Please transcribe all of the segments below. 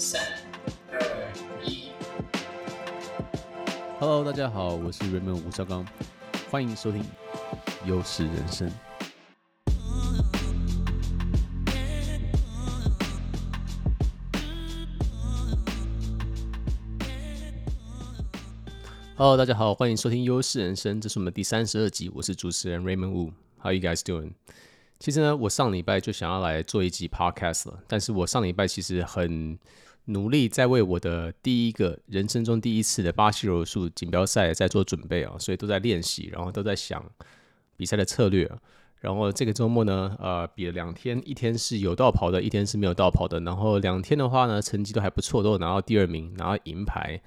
三、二、一。Hello，大家好，我是 Raymond 吴绍刚，欢迎收听优势人生。Hello，大家好，欢迎收听优势人生，这是我们第三十二集，我是主持人 Raymond Wu。How you guys doing？其实呢，我上礼拜就想要来做一集 podcast 了，但是我上礼拜其实很努力在为我的第一个人生中第一次的巴西柔术锦标赛在做准备啊，所以都在练习，然后都在想比赛的策略。然后这个周末呢，呃，比了两天，一天是有道跑的，一天是没有道跑的。然后两天的话呢，成绩都还不错，都有拿到第二名，拿到银牌。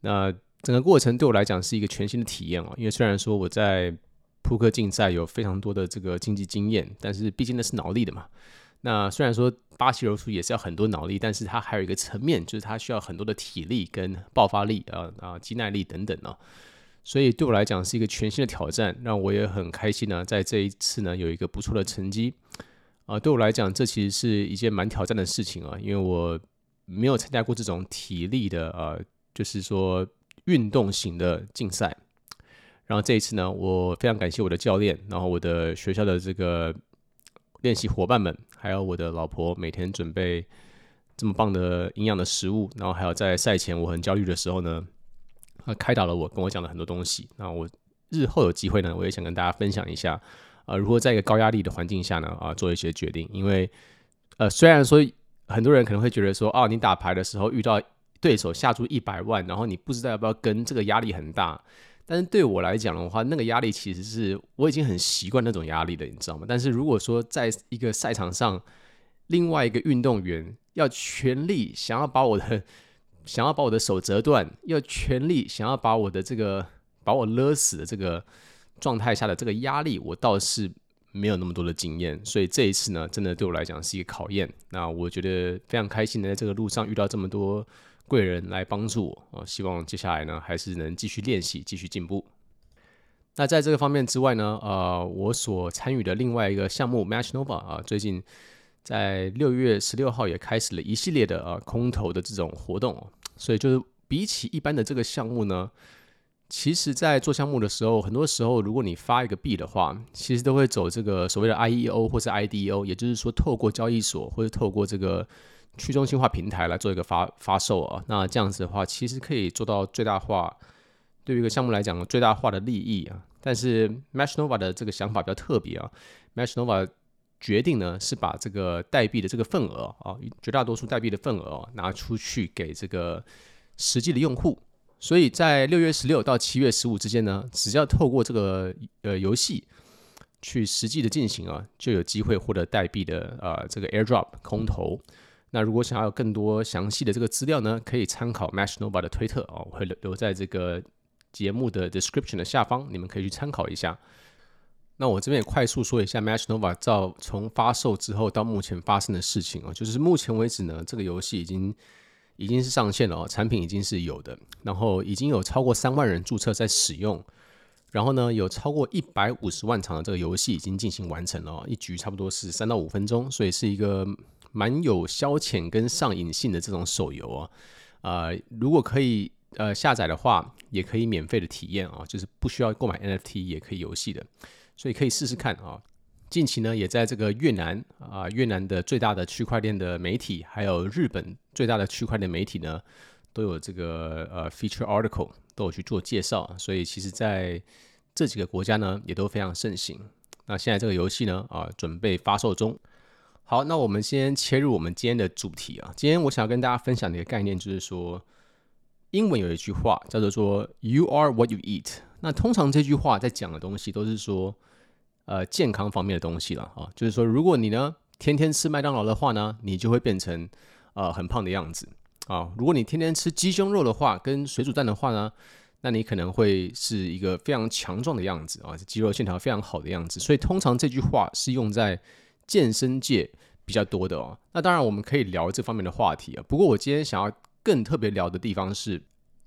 那整个过程对我来讲是一个全新的体验哦，因为虽然说我在扑克竞赛有非常多的这个竞技经验，但是毕竟那是脑力的嘛。那虽然说巴西柔术也是要很多脑力，但是它还有一个层面，就是它需要很多的体力跟爆发力啊啊，肌耐力等等啊。所以对我来讲是一个全新的挑战，让我也很开心呢。在这一次呢，有一个不错的成绩啊。对我来讲，这其实是一件蛮挑战的事情啊，因为我没有参加过这种体力的呃，就是说运动型的竞赛。然后这一次呢，我非常感谢我的教练，然后我的学校的这个练习伙伴们，还有我的老婆，每天准备这么棒的营养的食物，然后还有在赛前我很焦虑的时候呢，他开导了我，跟我讲了很多东西。那我日后有机会呢，我也想跟大家分享一下，呃，如何在一个高压力的环境下呢，啊，做一些决定。因为，呃，虽然说很多人可能会觉得说，哦，你打牌的时候遇到对手下注一百万，然后你不知道要不要跟，这个压力很大。但是对我来讲的话，那个压力其实是我已经很习惯那种压力了，你知道吗？但是如果说在一个赛场上，另外一个运动员要全力想要把我的 想要把我的手折断，要全力想要把我的这个把我勒死的这个状态下的这个压力，我倒是没有那么多的经验，所以这一次呢，真的对我来讲是一个考验。那我觉得非常开心的在这个路上遇到这么多。贵人来帮助我啊，希望接下来呢还是能继续练习，继续进步。那在这个方面之外呢，呃，我所参与的另外一个项目 Match Nova 啊，最近在六月十六号也开始了一系列的呃空投的这种活动，所以就是比起一般的这个项目呢，其实在做项目的时候，很多时候如果你发一个币的话，其实都会走这个所谓的 IEO 或是 IDO，也就是说透过交易所或者透过这个。去中心化平台来做一个发发售啊，那这样子的话，其实可以做到最大化，对于一个项目来讲最大化的利益啊。但是 Match Nova 的这个想法比较特别啊，Match Nova 决定呢是把这个代币的这个份额啊，绝大多数代币的份额啊拿出去给这个实际的用户。所以在六月十六到七月十五之间呢，只要透过这个呃游戏去实际的进行啊，就有机会获得代币的呃这个 Airdrop 空投。那如果想要更多详细的这个资料呢，可以参考 Match Nova 的推特哦，我会留留在这个节目的 description 的下方，你们可以去参考一下。那我这边也快速说一下 Match Nova 照从发售之后到目前发生的事情哦，就是目前为止呢，这个游戏已经已经是上线了哦，产品已经是有的，然后已经有超过三万人注册在使用，然后呢，有超过一百五十万场的这个游戏已经进行完成了哦，一局差不多是三到五分钟，所以是一个。蛮有消遣跟上瘾性的这种手游啊，呃，如果可以呃下载的话，也可以免费的体验啊，就是不需要购买 NFT 也可以游戏的，所以可以试试看啊。近期呢，也在这个越南啊，越南的最大的区块链的媒体，还有日本最大的区块链媒体呢，都有这个呃 feature article 都有去做介绍，所以其实在这几个国家呢，也都非常盛行。那现在这个游戏呢，啊，准备发售中。好，那我们先切入我们今天的主题啊。今天我想要跟大家分享的一个概念，就是说，英文有一句话叫做说 “You are what you eat”。那通常这句话在讲的东西都是说，呃，健康方面的东西了啊。就是说，如果你呢天天吃麦当劳的话呢，你就会变成呃很胖的样子啊。如果你天天吃鸡胸肉的话，跟水煮蛋的话呢，那你可能会是一个非常强壮的样子啊，肌肉线条非常好的样子。所以通常这句话是用在健身界比较多的哦，那当然我们可以聊这方面的话题啊。不过我今天想要更特别聊的地方是，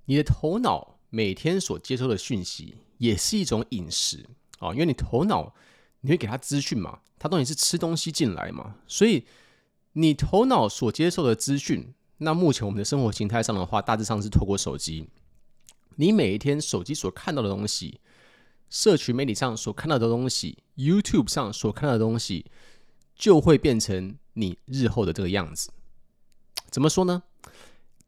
你的头脑每天所接收的讯息也是一种饮食啊，因为你头脑你会给他资讯嘛，他东西是吃东西进来嘛，所以你头脑所接受的资讯，那目前我们的生活形态上的话，大致上是透过手机。你每一天手机所看到的东西，社群媒体上所看到的东西，YouTube 上所看到的东西，就会变成你日后的这个样子。怎么说呢？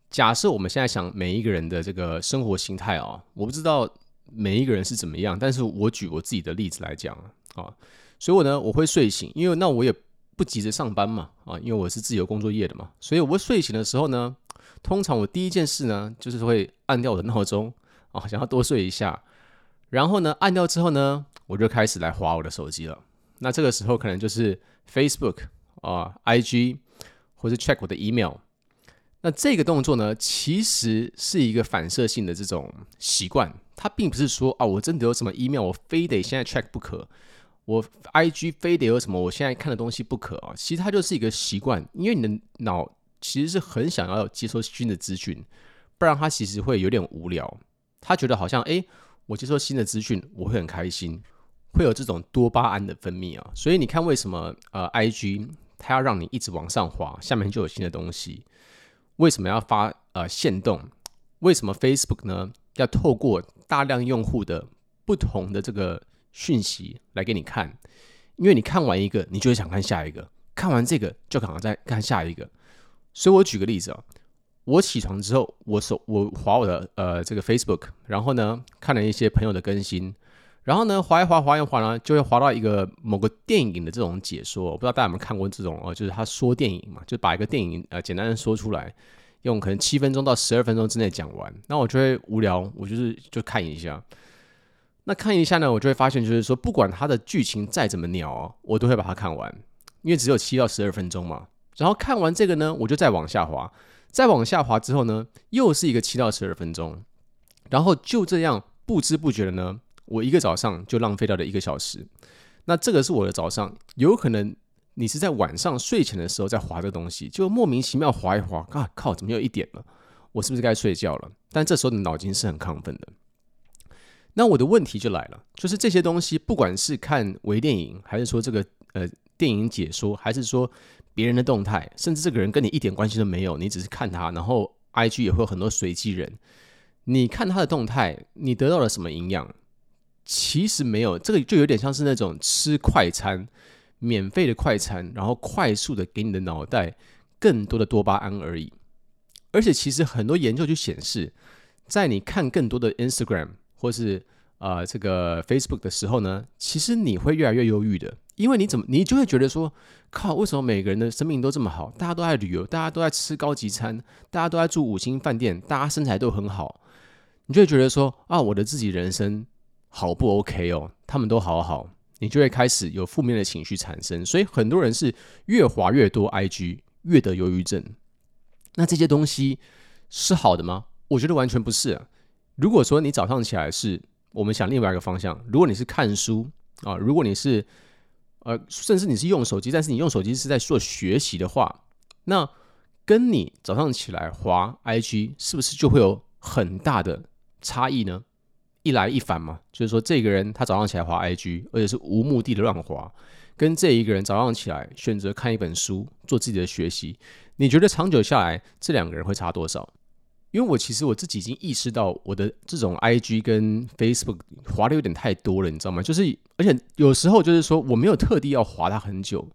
假设我们现在想每一个人的这个生活形态啊，我不知道每一个人是怎么样，但是我举我自己的例子来讲啊，所以我呢，我会睡醒，因为那我也不急着上班嘛，啊，因为我是自由工作业的嘛，所以我会睡醒的时候呢，通常我第一件事呢，就是会按掉我的闹钟啊，想要多睡一下，然后呢，按掉之后呢，我就开始来滑我的手机了。那这个时候可能就是 Facebook 啊、IG 或者 check 我的 email。那这个动作呢，其实是一个反射性的这种习惯，它并不是说啊，我真的有什么 email，我非得现在 check 不可，我 IG 非得有什么我现在看的东西不可啊。其实它就是一个习惯，因为你的脑其实是很想要接收新的资讯，不然它其实会有点无聊。他觉得好像诶，我接收新的资讯，我会很开心，会有这种多巴胺的分泌啊。所以你看，为什么呃 IG 它要让你一直往上滑，下面就有新的东西？为什么要发呃限动？为什么 Facebook 呢？要透过大量用户的不同的这个讯息来给你看？因为你看完一个，你就会想看下一个；看完这个，就可能再看下一个。所以我举个例子啊，我起床之后，我手我滑我的呃这个 Facebook，然后呢看了一些朋友的更新，然后呢滑一滑滑一滑呢，就会滑到一个某个电影的这种解说。我不知道大家有没有看过这种哦，就是他说电影嘛，就把一个电影呃简单的说出来。用可能七分钟到十二分钟之内讲完，那我就会无聊，我就是就看一下。那看一下呢，我就会发现，就是说，不管它的剧情再怎么鸟哦，我都会把它看完，因为只有七到十二分钟嘛。然后看完这个呢，我就再往下滑，再往下滑之后呢，又是一个七到十二分钟，然后就这样不知不觉的呢，我一个早上就浪费掉了一个小时。那这个是我的早上，有可能。你是在晚上睡前的时候在划这东西，就莫名其妙划一划，啊靠，怎么又一点了？我是不是该睡觉了？但这时候的脑筋是很亢奋的。那我的问题就来了，就是这些东西，不管是看微电影，还是说这个呃电影解说，还是说别人的动态，甚至这个人跟你一点关系都没有，你只是看他，然后 IG 也会有很多随机人，你看他的动态，你得到了什么营养？其实没有，这个就有点像是那种吃快餐。免费的快餐，然后快速的给你的脑袋更多的多巴胺而已。而且其实很多研究就显示，在你看更多的 Instagram 或是、呃、这个 Facebook 的时候呢，其实你会越来越忧郁的，因为你怎么你就会觉得说，靠，为什么每个人的生命都这么好？大家都在旅游，大家都在吃高级餐，大家都在住五星饭店，大家身材都很好，你就会觉得说啊，我的自己人生好不 OK 哦？他们都好好。你就会开始有负面的情绪产生，所以很多人是越滑越多 IG，越得忧郁症。那这些东西是好的吗？我觉得完全不是啊。如果说你早上起来是，我们想另外一个方向，如果你是看书啊，如果你是呃，甚至你是用手机，但是你用手机是在做学习的话，那跟你早上起来滑 IG 是不是就会有很大的差异呢？一来一返嘛，就是说这个人他早上起来滑 IG，而且是无目的的乱滑，跟这一个人早上起来选择看一本书做自己的学习，你觉得长久下来这两个人会差多少？因为我其实我自己已经意识到我的这种 IG 跟 Facebook 滑的有点太多了，你知道吗？就是而且有时候就是说我没有特地要滑它很久，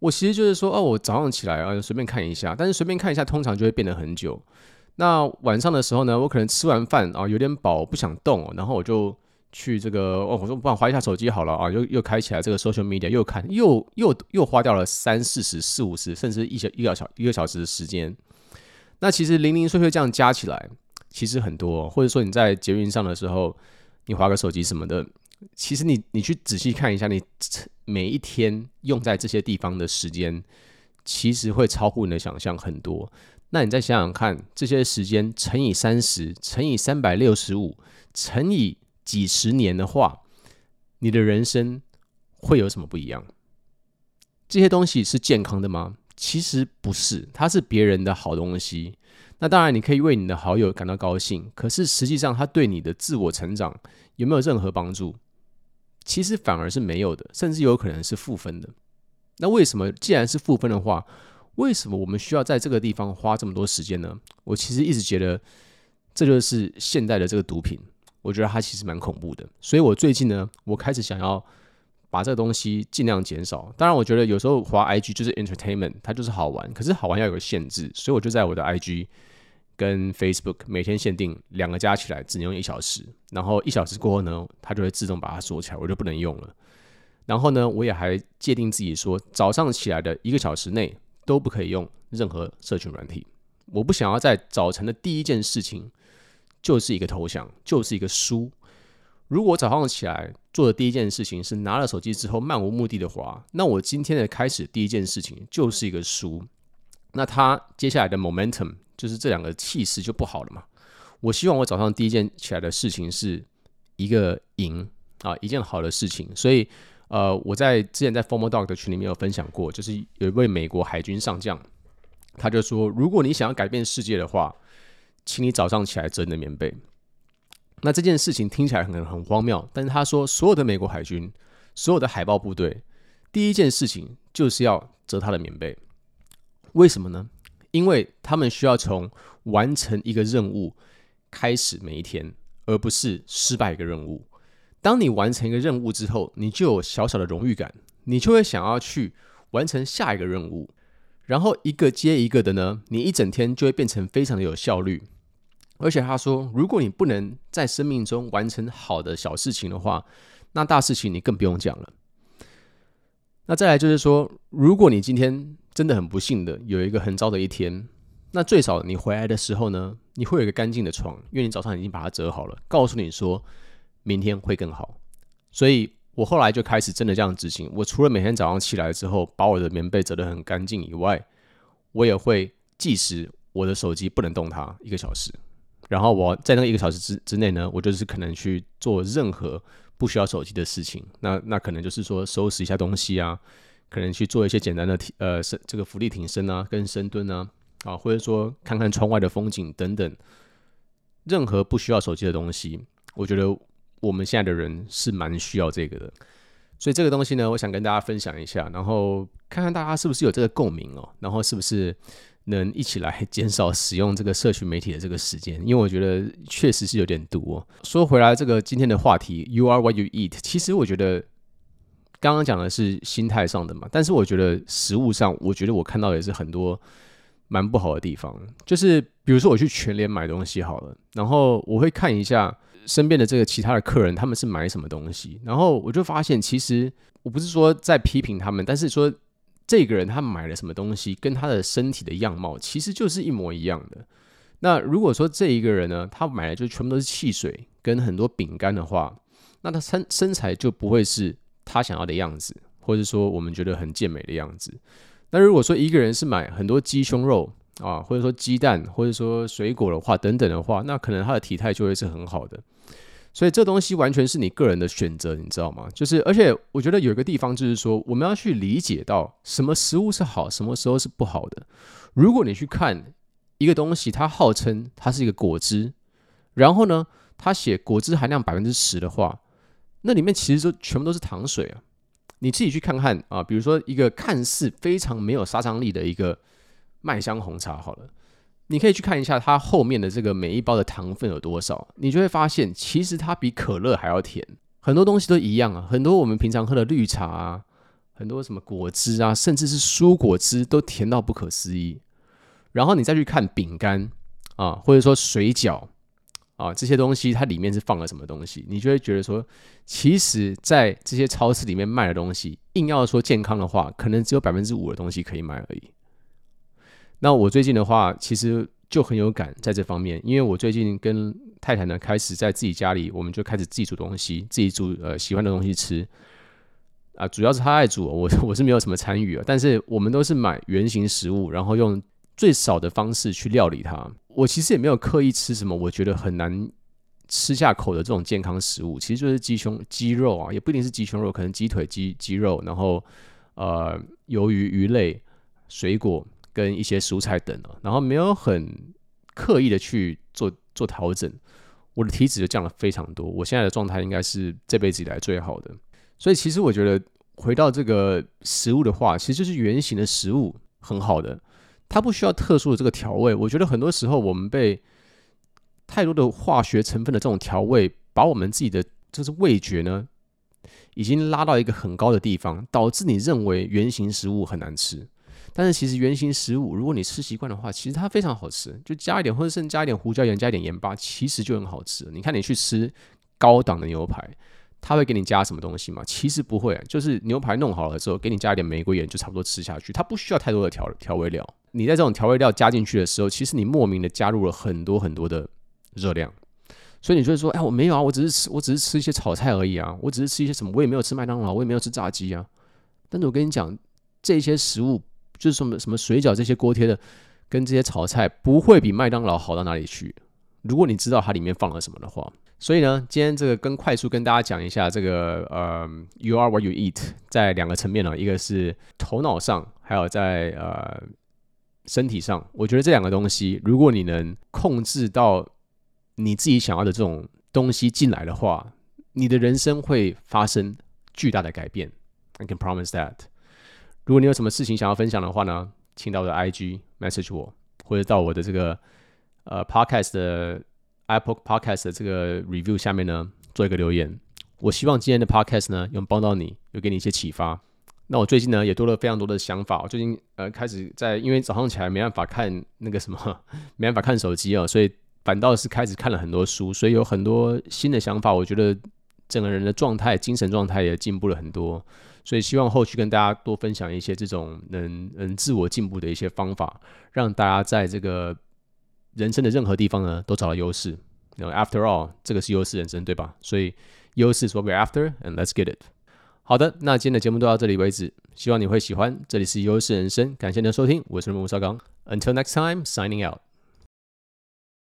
我其实就是说哦，我早上起来啊随便看一下，但是随便看一下通常就会变得很久。那晚上的时候呢，我可能吃完饭啊，有点饱，不想动，然后我就去这个哦，我说不然划一下手机好了啊，又又开起来这个 social media，又看，又又又花掉了三四十、四五十，甚至一小一个小一个小时的时间。那其实零零碎碎这样加起来，其实很多，或者说你在捷运上的时候，你划个手机什么的，其实你你去仔细看一下，你每一天用在这些地方的时间，其实会超乎你的想象很多。那你再想想看，这些时间乘以三十，乘以三百六十五，乘以几十年的话，你的人生会有什么不一样？这些东西是健康的吗？其实不是，它是别人的好东西。那当然，你可以为你的好友感到高兴，可是实际上，它对你的自我成长有没有任何帮助？其实反而是没有的，甚至有可能是负分的。那为什么？既然是负分的话，为什么我们需要在这个地方花这么多时间呢？我其实一直觉得这就是现代的这个毒品，我觉得它其实蛮恐怖的。所以我最近呢，我开始想要把这个东西尽量减少。当然，我觉得有时候滑 IG 就是 entertainment，它就是好玩，可是好玩要有个限制，所以我就在我的 IG。跟 Facebook 每天限定两个加起来只能用一小时，然后一小时过后呢，它就会自动把它锁起来，我就不能用了。然后呢，我也还界定自己说，早上起来的一个小时内都不可以用任何社群软体。我不想要在早晨的第一件事情就是一个投降，就是一个输。如果早上起来做的第一件事情是拿了手机之后漫无目的的滑，那我今天的开始第一件事情就是一个输。那他接下来的 momentum。就是这两个气势就不好了嘛。我希望我早上第一件起来的事情是一个赢啊，一件好的事情。所以，呃，我在之前在 Formal Dog 的群里面有分享过，就是有一位美国海军上将，他就说，如果你想要改变世界的话，请你早上起来折你的棉被。那这件事情听起来很很荒谬，但是他说，所有的美国海军，所有的海豹部队，第一件事情就是要折他的棉被。为什么呢？因为他们需要从完成一个任务开始每一天，而不是失败一个任务。当你完成一个任务之后，你就有小小的荣誉感，你就会想要去完成下一个任务，然后一个接一个的呢，你一整天就会变成非常的有效率。而且他说，如果你不能在生命中完成好的小事情的话，那大事情你更不用讲了。那再来就是说，如果你今天真的很不幸的有一个很糟的一天，那最少你回来的时候呢，你会有一个干净的床，因为你早上已经把它折好了，告诉你说明天会更好。所以我后来就开始真的这样执行。我除了每天早上起来之后把我的棉被折得很干净以外，我也会计时我的手机不能动它一个小时。然后我在那一个小时之之内呢，我就是可能去做任何不需要手机的事情。那那可能就是说收拾一下东西啊。可能去做一些简单的体呃深这个伏地挺身啊，跟深蹲啊，啊，或者说看看窗外的风景等等，任何不需要手机的东西，我觉得我们现在的人是蛮需要这个的。所以这个东西呢，我想跟大家分享一下，然后看看大家是不是有这个共鸣哦，然后是不是能一起来减少使用这个社群媒体的这个时间，因为我觉得确实是有点毒哦。说回来，这个今天的话题，You are what you eat，其实我觉得。刚刚讲的是心态上的嘛，但是我觉得食物上，我觉得我看到也是很多蛮不好的地方。就是比如说我去全联买东西好了，然后我会看一下身边的这个其他的客人他们是买什么东西，然后我就发现其实我不是说在批评他们，但是说这个人他买了什么东西跟他的身体的样貌其实就是一模一样的。那如果说这一个人呢，他买的就全部都是汽水跟很多饼干的话，那他身身材就不会是。他想要的样子，或者说我们觉得很健美的样子。那如果说一个人是买很多鸡胸肉啊，或者说鸡蛋，或者说水果的话，等等的话，那可能他的体态就会是很好的。所以这东西完全是你个人的选择，你知道吗？就是而且我觉得有一个地方就是说，我们要去理解到什么食物是好，什么时候是不好的。如果你去看一个东西，它号称它是一个果汁，然后呢，它写果汁含量百分之十的话。那里面其实就全部都是糖水啊！你自己去看看啊，比如说一个看似非常没有杀伤力的一个麦香红茶，好了，你可以去看一下它后面的这个每一包的糖分有多少，你就会发现其实它比可乐还要甜。很多东西都一样啊，很多我们平常喝的绿茶啊，很多什么果汁啊，甚至是蔬果汁都甜到不可思议。然后你再去看饼干啊，或者说水饺。啊，这些东西它里面是放了什么东西？你就会觉得说，其实，在这些超市里面卖的东西，硬要说健康的话，可能只有百分之五的东西可以买而已。那我最近的话，其实就很有感在这方面，因为我最近跟太太呢，开始在自己家里，我们就开始自己煮东西，自己煮呃喜欢的东西吃。啊，主要是他爱煮，我 我是没有什么参与啊，但是我们都是买原型食物，然后用最少的方式去料理它。我其实也没有刻意吃什么，我觉得很难吃下口的这种健康食物，其实就是鸡胸、鸡肉啊，也不一定是鸡胸肉，可能鸡腿、鸡鸡肉，然后呃，鱿鱼、鱼类、水果跟一些蔬菜等啊，然后没有很刻意的去做做调整，我的体脂就降了非常多，我现在的状态应该是这辈子以来最好的，所以其实我觉得回到这个食物的话，其实就是原型的食物。很好的，它不需要特殊的这个调味。我觉得很多时候我们被太多的化学成分的这种调味，把我们自己的就是味觉呢，已经拉到一个很高的地方，导致你认为原型食物很难吃。但是其实原型食物，如果你吃习惯的话，其实它非常好吃，就加一点，或者甚至加一点胡椒盐，加一点盐巴，其实就很好吃。你看你去吃高档的牛排。他会给你加什么东西吗？其实不会，就是牛排弄好了之后，给你加一点玫瑰盐，就差不多吃下去。它不需要太多的调调味料。你在这种调味料加进去的时候，其实你莫名的加入了很多很多的热量。所以你就会说，哎，我没有啊，我只是吃，我只是吃一些炒菜而已啊，我只是吃一些什么，我也没有吃麦当劳，我也没有吃炸鸡啊。但是我跟你讲，这些食物就是什么什么水饺这些锅贴的，跟这些炒菜不会比麦当劳好到哪里去。如果你知道它里面放了什么的话。所以呢，今天这个跟快速跟大家讲一下这个呃，You are what you eat，在两个层面呢，一个是头脑上，还有在呃身体上。我觉得这两个东西，如果你能控制到你自己想要的这种东西进来的话，你的人生会发生巨大的改变。I can promise that。如果你有什么事情想要分享的话呢，请到我的 IG message 我，或者到我的这个呃 Podcast 的。Apple Podcast 的这个 review 下面呢，做一个留言。我希望今天的 Podcast 呢，有帮到你，有给你一些启发。那我最近呢，也多了非常多的想法。我最近呃，开始在因为早上起来没办法看那个什么，没办法看手机啊，所以反倒是开始看了很多书，所以有很多新的想法。我觉得整个人的状态、精神状态也进步了很多。所以希望后续跟大家多分享一些这种能能自我进步的一些方法，让大家在这个。人生的任何地方呢，都找到优势。然后 after all，这个是优势人生，对吧？所以优势是 what we're after，and let's get it。好的，那今天的节目就到这里为止，希望你会喜欢。这里是优势人生，感谢您的收听，我是吴绍刚。Until next time，signing out。